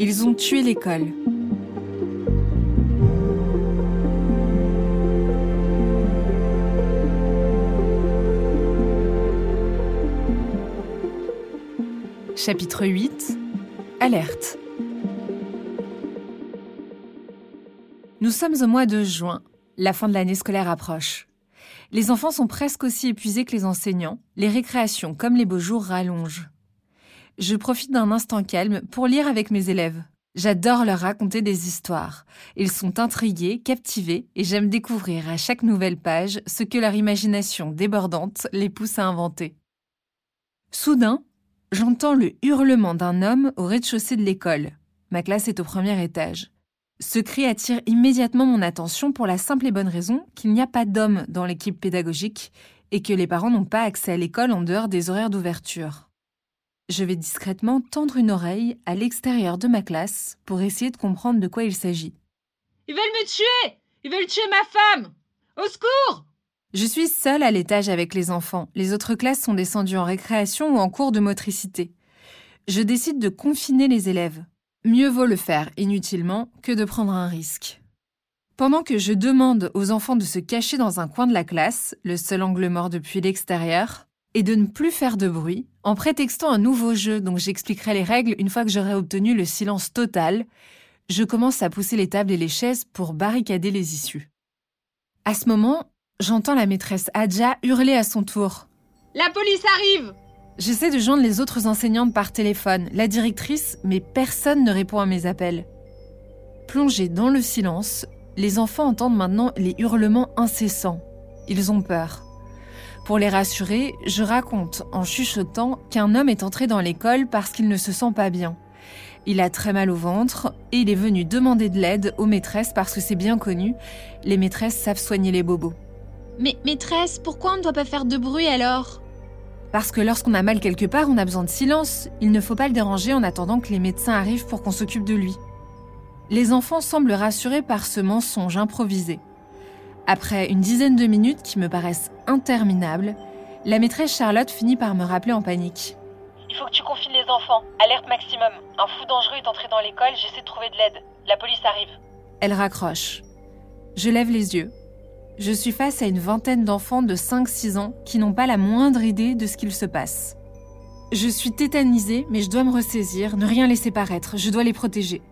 Ils ont tué l'école. Chapitre 8 Alerte Nous sommes au mois de juin. La fin de l'année scolaire approche. Les enfants sont presque aussi épuisés que les enseignants. Les récréations, comme les beaux jours, rallongent. Je profite d'un instant calme pour lire avec mes élèves. J'adore leur raconter des histoires. Ils sont intrigués, captivés, et j'aime découvrir à chaque nouvelle page ce que leur imagination débordante les pousse à inventer. Soudain, J'entends le hurlement d'un homme au rez-de-chaussée de l'école. Ma classe est au premier étage. Ce cri attire immédiatement mon attention pour la simple et bonne raison qu'il n'y a pas d'homme dans l'équipe pédagogique et que les parents n'ont pas accès à l'école en dehors des horaires d'ouverture. Je vais discrètement tendre une oreille à l'extérieur de ma classe pour essayer de comprendre de quoi il s'agit. Ils veulent me tuer Ils veulent tuer ma femme Au secours je suis seule à l'étage avec les enfants. Les autres classes sont descendues en récréation ou en cours de motricité. Je décide de confiner les élèves. Mieux vaut le faire inutilement que de prendre un risque. Pendant que je demande aux enfants de se cacher dans un coin de la classe, le seul angle mort depuis l'extérieur, et de ne plus faire de bruit, en prétextant un nouveau jeu dont j'expliquerai les règles une fois que j'aurai obtenu le silence total, je commence à pousser les tables et les chaises pour barricader les issues. À ce moment, J'entends la maîtresse Adja hurler à son tour. La police arrive J'essaie de joindre les autres enseignantes par téléphone, la directrice, mais personne ne répond à mes appels. Plongés dans le silence, les enfants entendent maintenant les hurlements incessants. Ils ont peur. Pour les rassurer, je raconte en chuchotant qu'un homme est entré dans l'école parce qu'il ne se sent pas bien. Il a très mal au ventre et il est venu demander de l'aide aux maîtresses parce que c'est bien connu, les maîtresses savent soigner les bobos. Mais maîtresse, pourquoi on ne doit pas faire de bruit alors? Parce que lorsqu'on a mal quelque part, on a besoin de silence. Il ne faut pas le déranger en attendant que les médecins arrivent pour qu'on s'occupe de lui. Les enfants semblent rassurés par ce mensonge improvisé. Après une dizaine de minutes qui me paraissent interminables, la maîtresse Charlotte finit par me rappeler en panique. Il faut que tu confines les enfants. Alerte maximum. Un fou dangereux est entré dans l'école, j'essaie de trouver de l'aide. La police arrive. Elle raccroche. Je lève les yeux je suis face à une vingtaine d'enfants de 5-6 ans qui n'ont pas la moindre idée de ce qu'il se passe. Je suis tétanisée, mais je dois me ressaisir, ne rien laisser paraître, je dois les protéger.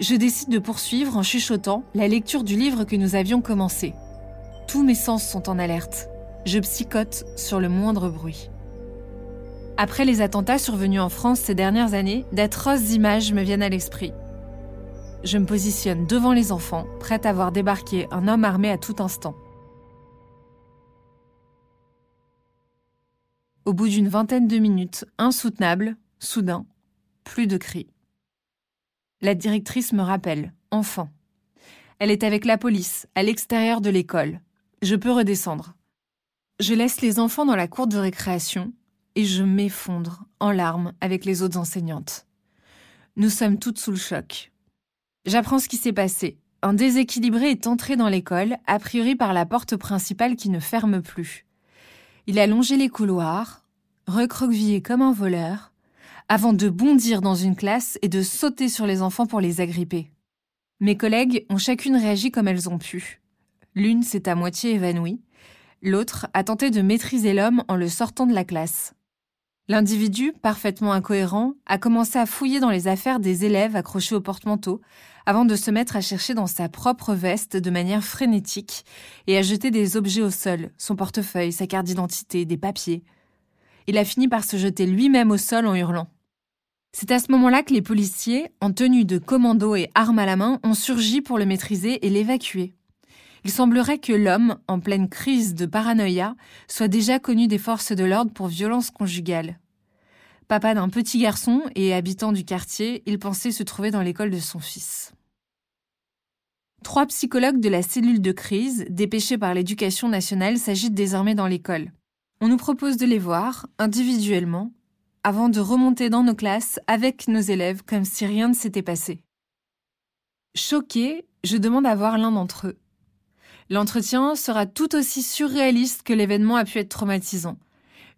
Je décide de poursuivre en chuchotant la lecture du livre que nous avions commencé. Tous mes sens sont en alerte. Je psychote sur le moindre bruit. Après les attentats survenus en France ces dernières années, d'atroces images me viennent à l'esprit. Je me positionne devant les enfants, prête à voir débarquer un homme armé à tout instant. Au bout d'une vingtaine de minutes, insoutenable, soudain, plus de cris. La directrice me rappelle, enfant. Elle est avec la police, à l'extérieur de l'école. Je peux redescendre. Je laisse les enfants dans la cour de récréation et je m'effondre en larmes avec les autres enseignantes. Nous sommes toutes sous le choc. J'apprends ce qui s'est passé. Un déséquilibré est entré dans l'école, a priori par la porte principale qui ne ferme plus. Il a longé les couloirs, recroquevillé comme un voleur, avant de bondir dans une classe et de sauter sur les enfants pour les agripper. Mes collègues ont chacune réagi comme elles ont pu. L'une s'est à moitié évanouie, l'autre a tenté de maîtriser l'homme en le sortant de la classe. L'individu, parfaitement incohérent, a commencé à fouiller dans les affaires des élèves accrochés au porte-manteau, avant de se mettre à chercher dans sa propre veste de manière frénétique et à jeter des objets au sol, son portefeuille, sa carte d'identité, des papiers. Il a fini par se jeter lui-même au sol en hurlant. C'est à ce moment-là que les policiers, en tenue de commando et armes à la main, ont surgi pour le maîtriser et l'évacuer. Il semblerait que l'homme, en pleine crise de paranoïa, soit déjà connu des forces de l'ordre pour violence conjugale. Papa d'un petit garçon et habitant du quartier, il pensait se trouver dans l'école de son fils. Trois psychologues de la cellule de crise, dépêchés par l'éducation nationale, s'agitent désormais dans l'école. On nous propose de les voir, individuellement, avant de remonter dans nos classes avec nos élèves comme si rien ne s'était passé. Choqué, je demande à voir l'un d'entre eux. L'entretien sera tout aussi surréaliste que l'événement a pu être traumatisant.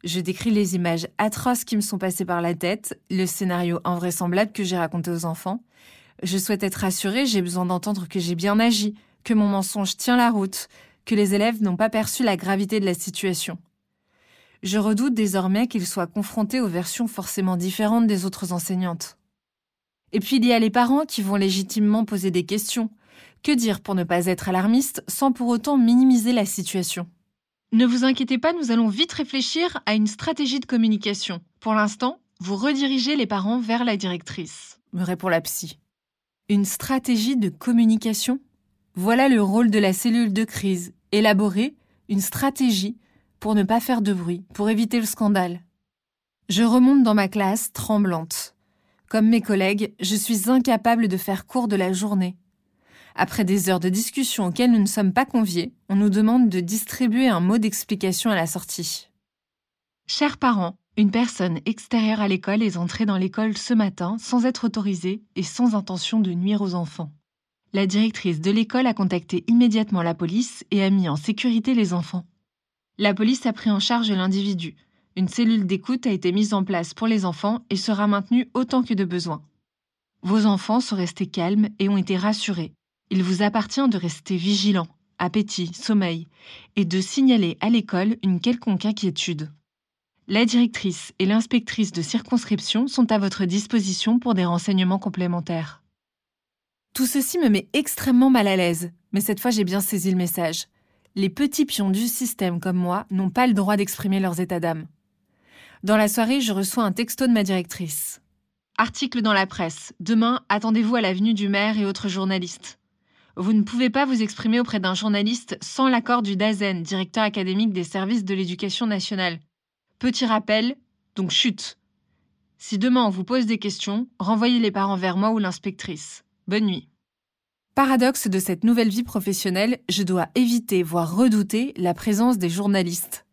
Je décris les images atroces qui me sont passées par la tête, le scénario invraisemblable que j'ai raconté aux enfants. Je souhaite être rassurée, j'ai besoin d'entendre que j'ai bien agi, que mon mensonge tient la route, que les élèves n'ont pas perçu la gravité de la situation. Je redoute désormais qu'ils soient confrontés aux versions forcément différentes des autres enseignantes. Et puis il y a les parents qui vont légitimement poser des questions. Que dire pour ne pas être alarmiste sans pour autant minimiser la situation? Ne vous inquiétez pas, nous allons vite réfléchir à une stratégie de communication. Pour l'instant, vous redirigez les parents vers la directrice. me répond la psy. Une stratégie de communication? Voilà le rôle de la cellule de crise. Élaborer une stratégie pour ne pas faire de bruit, pour éviter le scandale. Je remonte dans ma classe tremblante. Comme mes collègues, je suis incapable de faire court de la journée. Après des heures de discussion auxquelles nous ne sommes pas conviés, on nous demande de distribuer un mot d'explication à la sortie. Chers parents, une personne extérieure à l'école est entrée dans l'école ce matin sans être autorisée et sans intention de nuire aux enfants. La directrice de l'école a contacté immédiatement la police et a mis en sécurité les enfants. La police a pris en charge l'individu, une cellule d'écoute a été mise en place pour les enfants et sera maintenue autant que de besoin. Vos enfants sont restés calmes et ont été rassurés. Il vous appartient de rester vigilant, appétit, sommeil, et de signaler à l'école une quelconque inquiétude. La directrice et l'inspectrice de circonscription sont à votre disposition pour des renseignements complémentaires. Tout ceci me met extrêmement mal à l'aise, mais cette fois j'ai bien saisi le message. Les petits pions du système comme moi n'ont pas le droit d'exprimer leurs états d'âme. Dans la soirée, je reçois un texto de ma directrice. Article dans la presse. Demain, attendez-vous à l'avenue du maire et autres journalistes. Vous ne pouvez pas vous exprimer auprès d'un journaliste sans l'accord du DAZEN, directeur académique des services de l'éducation nationale. Petit rappel, donc chute. Si demain on vous pose des questions, renvoyez les parents vers moi ou l'inspectrice. Bonne nuit. Paradoxe de cette nouvelle vie professionnelle, je dois éviter, voire redouter, la présence des journalistes.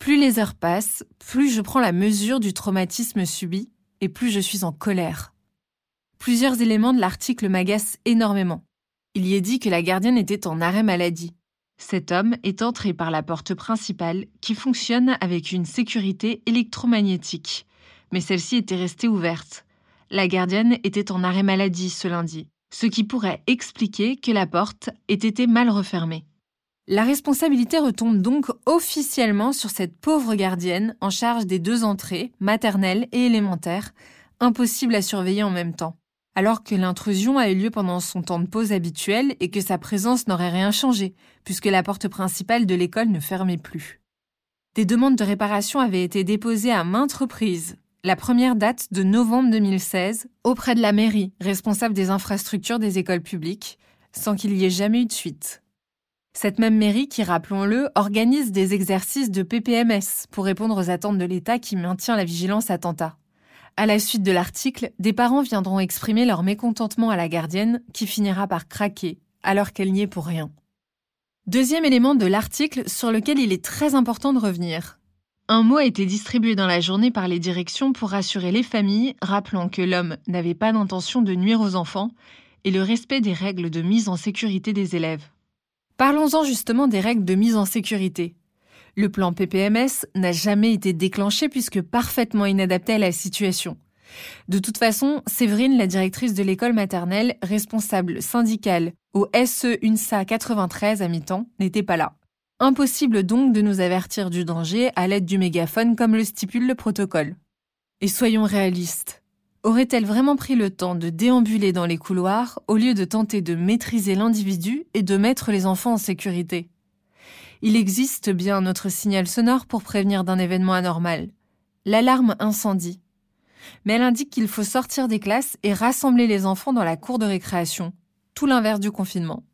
Plus les heures passent, plus je prends la mesure du traumatisme subi et plus je suis en colère. Plusieurs éléments de l'article m'agacent énormément. Il y est dit que la gardienne était en arrêt maladie. Cet homme est entré par la porte principale qui fonctionne avec une sécurité électromagnétique, mais celle-ci était restée ouverte. La gardienne était en arrêt maladie ce lundi, ce qui pourrait expliquer que la porte ait été mal refermée. La responsabilité retombe donc officiellement sur cette pauvre gardienne en charge des deux entrées, maternelle et élémentaire, impossible à surveiller en même temps, alors que l'intrusion a eu lieu pendant son temps de pause habituel et que sa présence n'aurait rien changé, puisque la porte principale de l'école ne fermait plus. Des demandes de réparation avaient été déposées à maintes reprises. La première date de novembre 2016 auprès de la mairie, responsable des infrastructures des écoles publiques, sans qu'il y ait jamais eu de suite. Cette même mairie qui, rappelons-le, organise des exercices de PPMS pour répondre aux attentes de l'État qui maintient la vigilance attentat. À la suite de l'article, des parents viendront exprimer leur mécontentement à la gardienne qui finira par craquer alors qu'elle n'y est pour rien. Deuxième élément de l'article sur lequel il est très important de revenir. Un mot a été distribué dans la journée par les directions pour rassurer les familles, rappelant que l'homme n'avait pas d'intention de nuire aux enfants et le respect des règles de mise en sécurité des élèves. Parlons-en justement des règles de mise en sécurité. Le plan PPMS n'a jamais été déclenché puisque parfaitement inadapté à la situation. De toute façon, Séverine, la directrice de l'école maternelle, responsable syndicale au SE UNSA 93 à mi-temps, n'était pas là. Impossible donc de nous avertir du danger à l'aide du mégaphone comme le stipule le protocole. Et soyons réalistes. Aurait-elle vraiment pris le temps de déambuler dans les couloirs au lieu de tenter de maîtriser l'individu et de mettre les enfants en sécurité? Il existe bien notre signal sonore pour prévenir d'un événement anormal. L'alarme incendie. Mais elle indique qu'il faut sortir des classes et rassembler les enfants dans la cour de récréation. Tout l'inverse du confinement.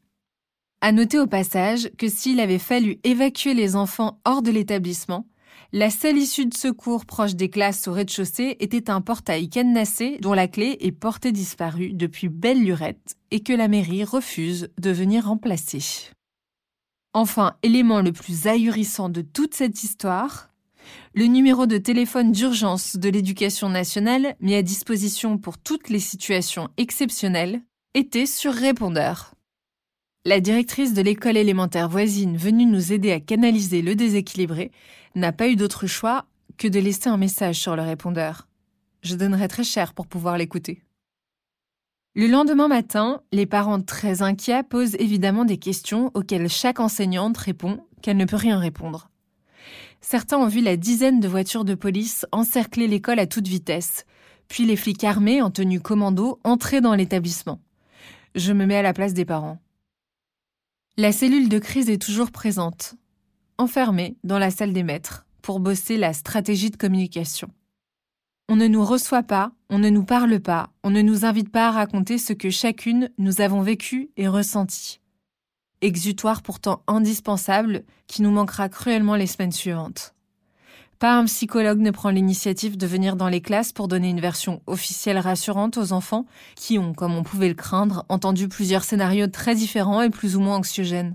À noter au passage que s'il avait fallu évacuer les enfants hors de l'établissement, la seule issue de secours proche des classes au rez-de-chaussée était un portail cadenassé dont la clé est portée disparue depuis belle lurette et que la mairie refuse de venir remplacer. Enfin, élément le plus ahurissant de toute cette histoire, le numéro de téléphone d'urgence de l'éducation nationale, mis à disposition pour toutes les situations exceptionnelles, était sur répondeur. La directrice de l'école élémentaire voisine venue nous aider à canaliser le déséquilibré n'a pas eu d'autre choix que de laisser un message sur le répondeur. Je donnerais très cher pour pouvoir l'écouter. Le lendemain matin, les parents très inquiets posent évidemment des questions auxquelles chaque enseignante répond qu'elle ne peut rien répondre. Certains ont vu la dizaine de voitures de police encercler l'école à toute vitesse, puis les flics armés en tenue commando entrer dans l'établissement. Je me mets à la place des parents. La cellule de crise est toujours présente, enfermée dans la salle des maîtres, pour bosser la stratégie de communication. On ne nous reçoit pas, on ne nous parle pas, on ne nous invite pas à raconter ce que chacune nous avons vécu et ressenti. Exutoire pourtant indispensable qui nous manquera cruellement les semaines suivantes. Pas un psychologue ne prend l'initiative de venir dans les classes pour donner une version officielle rassurante aux enfants qui ont, comme on pouvait le craindre, entendu plusieurs scénarios très différents et plus ou moins anxiogènes.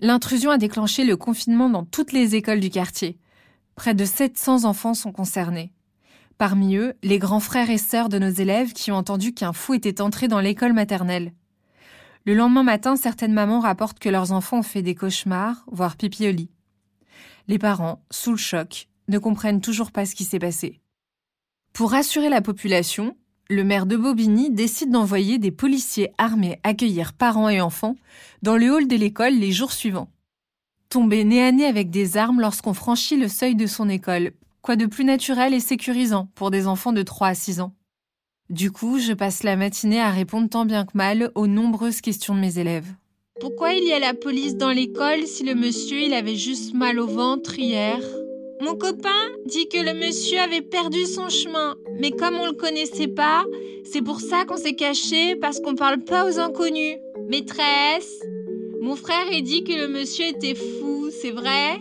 L'intrusion a déclenché le confinement dans toutes les écoles du quartier. Près de 700 enfants sont concernés. Parmi eux, les grands frères et sœurs de nos élèves qui ont entendu qu'un fou était entré dans l'école maternelle. Le lendemain matin, certaines mamans rapportent que leurs enfants ont fait des cauchemars, voire pipi. Les parents, sous le choc, ne comprennent toujours pas ce qui s'est passé. Pour rassurer la population, le maire de Bobigny décide d'envoyer des policiers armés accueillir parents et enfants dans le hall de l'école les jours suivants. Tomber nez à nez avec des armes lorsqu'on franchit le seuil de son école, quoi de plus naturel et sécurisant pour des enfants de 3 à 6 ans? Du coup, je passe la matinée à répondre tant bien que mal aux nombreuses questions de mes élèves. Pourquoi il y a la police dans l'école si le monsieur il avait juste mal au ventre hier? Mon copain dit que le monsieur avait perdu son chemin, mais comme on le connaissait pas, c'est pour ça qu'on s'est caché parce qu'on parle pas aux inconnus. Maîtresse, mon frère il dit que le monsieur était fou, c'est vrai?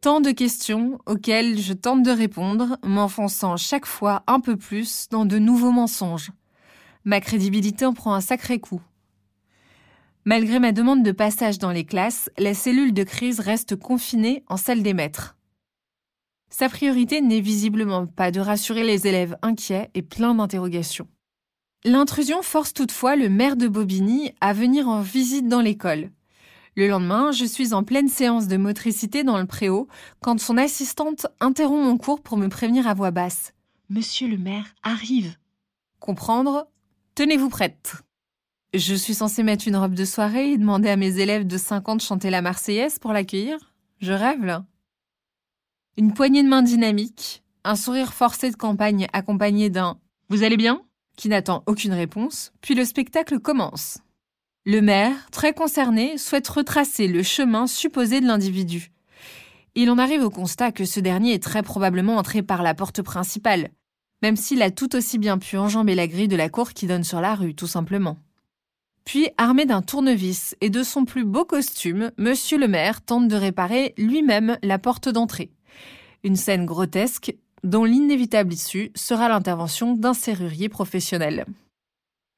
Tant de questions auxquelles je tente de répondre, m'enfonçant chaque fois un peu plus dans de nouveaux mensonges. Ma crédibilité en prend un sacré coup. Malgré ma demande de passage dans les classes, la cellule de crise reste confinée en salle des maîtres. Sa priorité n'est visiblement pas de rassurer les élèves inquiets et pleins d'interrogations. L'intrusion force toutefois le maire de Bobigny à venir en visite dans l'école. Le lendemain, je suis en pleine séance de motricité dans le préau quand son assistante interrompt mon cours pour me prévenir à voix basse. Monsieur le maire arrive. Comprendre Tenez-vous prête. Je suis censée mettre une robe de soirée et demander à mes élèves de 50 de chanter la Marseillaise pour l'accueillir Je rêve là. Une poignée de main dynamique, un sourire forcé de campagne accompagné d'un Vous allez bien? qui n'attend aucune réponse, puis le spectacle commence. Le maire, très concerné, souhaite retracer le chemin supposé de l'individu. Il en arrive au constat que ce dernier est très probablement entré par la porte principale, même s'il a tout aussi bien pu enjamber la grille de la cour qui donne sur la rue, tout simplement. Puis, armé d'un tournevis et de son plus beau costume, monsieur le maire tente de réparer lui-même la porte d'entrée. Une scène grotesque dont l'inévitable issue sera l'intervention d'un serrurier professionnel.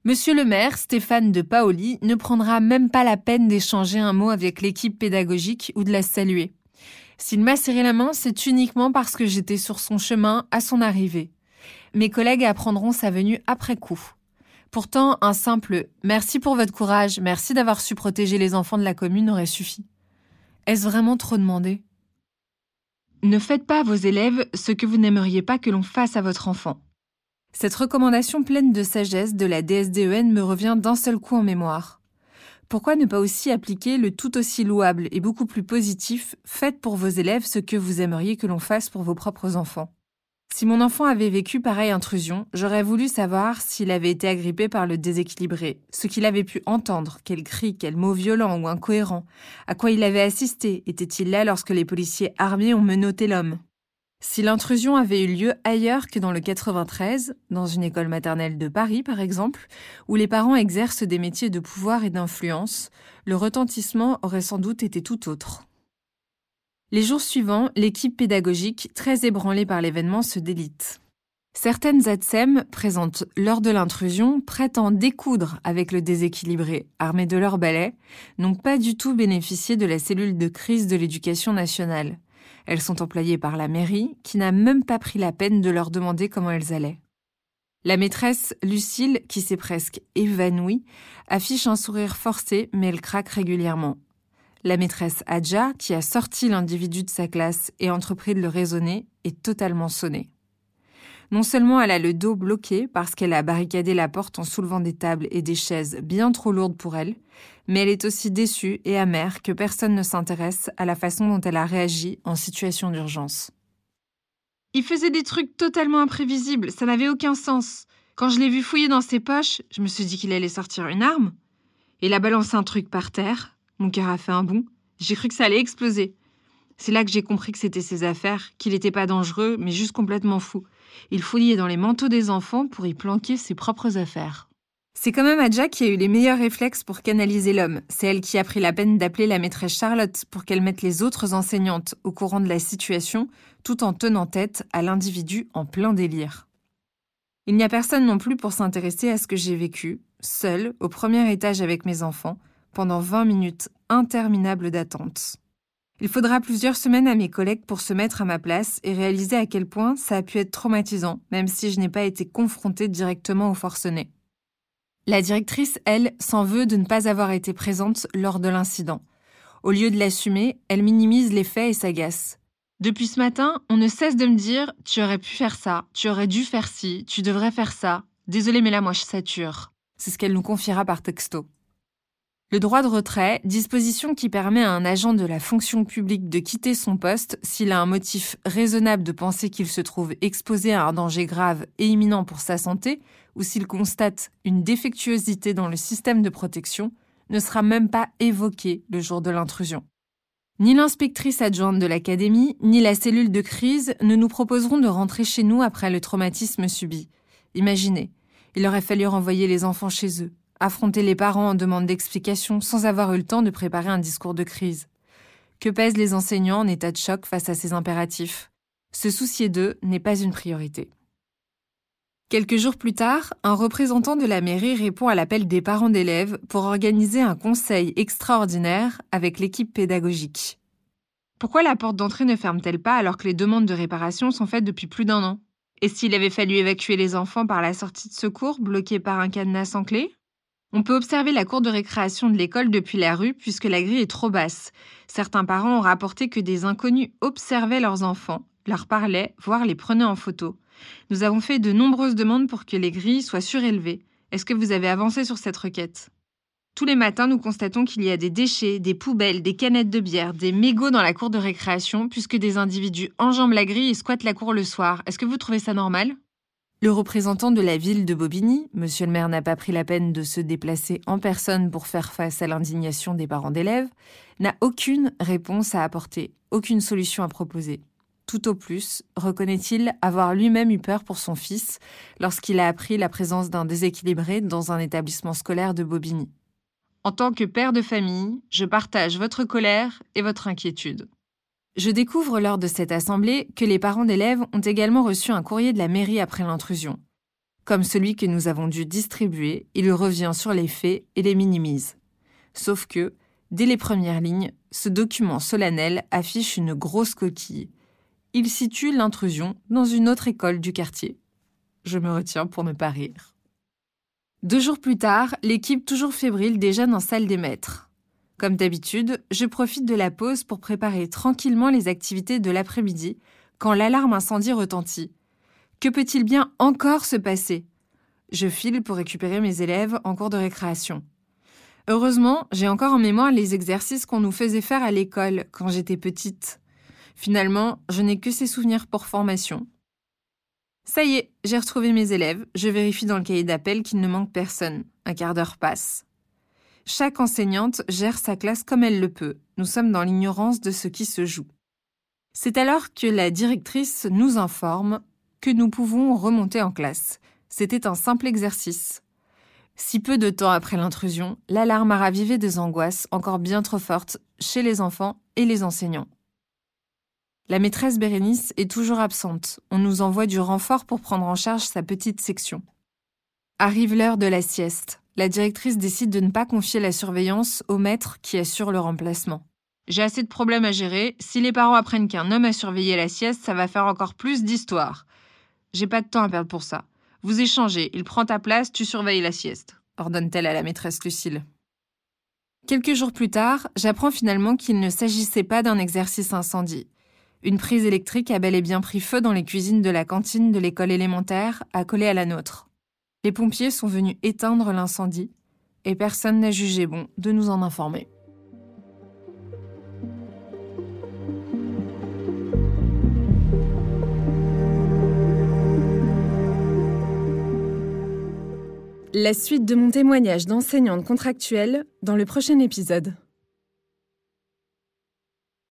Monsieur le maire, Stéphane de Paoli, ne prendra même pas la peine d'échanger un mot avec l'équipe pédagogique ou de la saluer. S'il m'a serré la main, c'est uniquement parce que j'étais sur son chemin à son arrivée. Mes collègues apprendront sa venue après coup. Pourtant, un simple merci pour votre courage, merci d'avoir su protéger les enfants de la commune aurait suffi. Est-ce vraiment trop demandé? Ne faites pas à vos élèves ce que vous n'aimeriez pas que l'on fasse à votre enfant. Cette recommandation pleine de sagesse de la DSDEN me revient d'un seul coup en mémoire. Pourquoi ne pas aussi appliquer le tout aussi louable et beaucoup plus positif Faites pour vos élèves ce que vous aimeriez que l'on fasse pour vos propres enfants si mon enfant avait vécu pareille intrusion, j'aurais voulu savoir s'il avait été agrippé par le déséquilibré, ce qu'il avait pu entendre, quel cri, quel mot violent ou incohérent, à quoi il avait assisté, était-il là lorsque les policiers armés ont menotté l'homme? Si l'intrusion avait eu lieu ailleurs que dans le 93, dans une école maternelle de Paris par exemple, où les parents exercent des métiers de pouvoir et d'influence, le retentissement aurait sans doute été tout autre. Les jours suivants, l'équipe pédagogique, très ébranlée par l'événement, se délite. Certaines ATSEM, présentes lors de l'intrusion, prétendent découdre avec le déséquilibré, armés de leurs balais, n'ont pas du tout bénéficié de la cellule de crise de l'éducation nationale. Elles sont employées par la mairie, qui n'a même pas pris la peine de leur demander comment elles allaient. La maîtresse, Lucille, qui s'est presque évanouie, affiche un sourire forcé, mais elle craque régulièrement. La maîtresse Adja, qui a sorti l'individu de sa classe et entrepris de le raisonner, est totalement sonnée. Non seulement elle a le dos bloqué parce qu'elle a barricadé la porte en soulevant des tables et des chaises bien trop lourdes pour elle, mais elle est aussi déçue et amère que personne ne s'intéresse à la façon dont elle a réagi en situation d'urgence. Il faisait des trucs totalement imprévisibles, ça n'avait aucun sens. Quand je l'ai vu fouiller dans ses poches, je me suis dit qu'il allait sortir une arme. Il a balancé un truc par terre, mon cœur a fait un bond, j'ai cru que ça allait exploser. C'est là que j'ai compris que c'était ses affaires, qu'il n'était pas dangereux, mais juste complètement fou. Il fouillait dans les manteaux des enfants pour y planquer ses propres affaires. C'est quand même Adja qui a eu les meilleurs réflexes pour canaliser l'homme. C'est elle qui a pris la peine d'appeler la maîtresse Charlotte pour qu'elle mette les autres enseignantes au courant de la situation, tout en tenant tête à l'individu en plein délire. Il n'y a personne non plus pour s'intéresser à ce que j'ai vécu, seule, au premier étage avec mes enfants, pendant 20 minutes interminables d'attente. Il faudra plusieurs semaines à mes collègues pour se mettre à ma place et réaliser à quel point ça a pu être traumatisant, même si je n'ai pas été confrontée directement au forcené. La directrice, elle, s'en veut de ne pas avoir été présente lors de l'incident. Au lieu de l'assumer, elle minimise les faits et s'agace. Depuis ce matin, on ne cesse de me dire Tu aurais pu faire ça, tu aurais dû faire ci, tu devrais faire ça. Désolée, mais là, moi, je sature. C'est ce qu'elle nous confiera par texto. Le droit de retrait, disposition qui permet à un agent de la fonction publique de quitter son poste s'il a un motif raisonnable de penser qu'il se trouve exposé à un danger grave et imminent pour sa santé, ou s'il constate une défectuosité dans le système de protection, ne sera même pas évoqué le jour de l'intrusion. Ni l'inspectrice adjointe de l'académie, ni la cellule de crise ne nous proposeront de rentrer chez nous après le traumatisme subi. Imaginez, il aurait fallu renvoyer les enfants chez eux, affronter les parents en demande d'explication sans avoir eu le temps de préparer un discours de crise. Que pèsent les enseignants en état de choc face à ces impératifs? Se soucier d'eux n'est pas une priorité. Quelques jours plus tard, un représentant de la mairie répond à l'appel des parents d'élèves pour organiser un conseil extraordinaire avec l'équipe pédagogique. Pourquoi la porte d'entrée ne ferme-t-elle pas alors que les demandes de réparation sont faites depuis plus d'un an? Et s'il avait fallu évacuer les enfants par la sortie de secours bloquée par un cadenas sans clé? On peut observer la cour de récréation de l'école depuis la rue puisque la grille est trop basse. Certains parents ont rapporté que des inconnus observaient leurs enfants, leur parlaient, voire les prenaient en photo. Nous avons fait de nombreuses demandes pour que les grilles soient surélevées. Est-ce que vous avez avancé sur cette requête? Tous les matins, nous constatons qu'il y a des déchets, des poubelles, des canettes de bière, des mégots dans la cour de récréation puisque des individus enjambent la grille et squattent la cour le soir. Est-ce que vous trouvez ça normal? Le représentant de la ville de Bobigny, monsieur le maire n'a pas pris la peine de se déplacer en personne pour faire face à l'indignation des parents d'élèves, n'a aucune réponse à apporter, aucune solution à proposer. Tout au plus, reconnaît-il avoir lui-même eu peur pour son fils lorsqu'il a appris la présence d'un déséquilibré dans un établissement scolaire de Bobigny. En tant que père de famille, je partage votre colère et votre inquiétude. Je découvre lors de cette assemblée que les parents d'élèves ont également reçu un courrier de la mairie après l'intrusion. Comme celui que nous avons dû distribuer, il revient sur les faits et les minimise. Sauf que, dès les premières lignes, ce document solennel affiche une grosse coquille. Il situe l'intrusion dans une autre école du quartier. Je me retiens pour ne pas rire. Deux jours plus tard, l'équipe toujours fébrile déjeune en salle des maîtres. Comme d'habitude, je profite de la pause pour préparer tranquillement les activités de l'après-midi quand l'alarme incendie retentit. Que peut-il bien encore se passer? Je file pour récupérer mes élèves en cours de récréation. Heureusement, j'ai encore en mémoire les exercices qu'on nous faisait faire à l'école quand j'étais petite. Finalement, je n'ai que ces souvenirs pour formation. Ça y est, j'ai retrouvé mes élèves, je vérifie dans le cahier d'appel qu'il ne manque personne. Un quart d'heure passe. Chaque enseignante gère sa classe comme elle le peut. Nous sommes dans l'ignorance de ce qui se joue. C'est alors que la directrice nous informe que nous pouvons remonter en classe. C'était un simple exercice. Si peu de temps après l'intrusion, l'alarme a ravivé des angoisses encore bien trop fortes chez les enfants et les enseignants. La maîtresse Bérénice est toujours absente. On nous envoie du renfort pour prendre en charge sa petite section. Arrive l'heure de la sieste la directrice décide de ne pas confier la surveillance au maître qui assure le remplacement. J'ai assez de problèmes à gérer. Si les parents apprennent qu'un homme a surveillé la sieste, ça va faire encore plus d'histoire. J'ai pas de temps à perdre pour ça. Vous échangez, il prend ta place, tu surveilles la sieste, ordonne-t-elle à la maîtresse Lucille. Quelques jours plus tard, j'apprends finalement qu'il ne s'agissait pas d'un exercice incendie. Une prise électrique a bel et bien pris feu dans les cuisines de la cantine de l'école élémentaire, accolée à la nôtre. Les pompiers sont venus éteindre l'incendie, et personne n'a jugé bon de nous en informer. La suite de mon témoignage d'enseignante contractuelle dans le prochain épisode.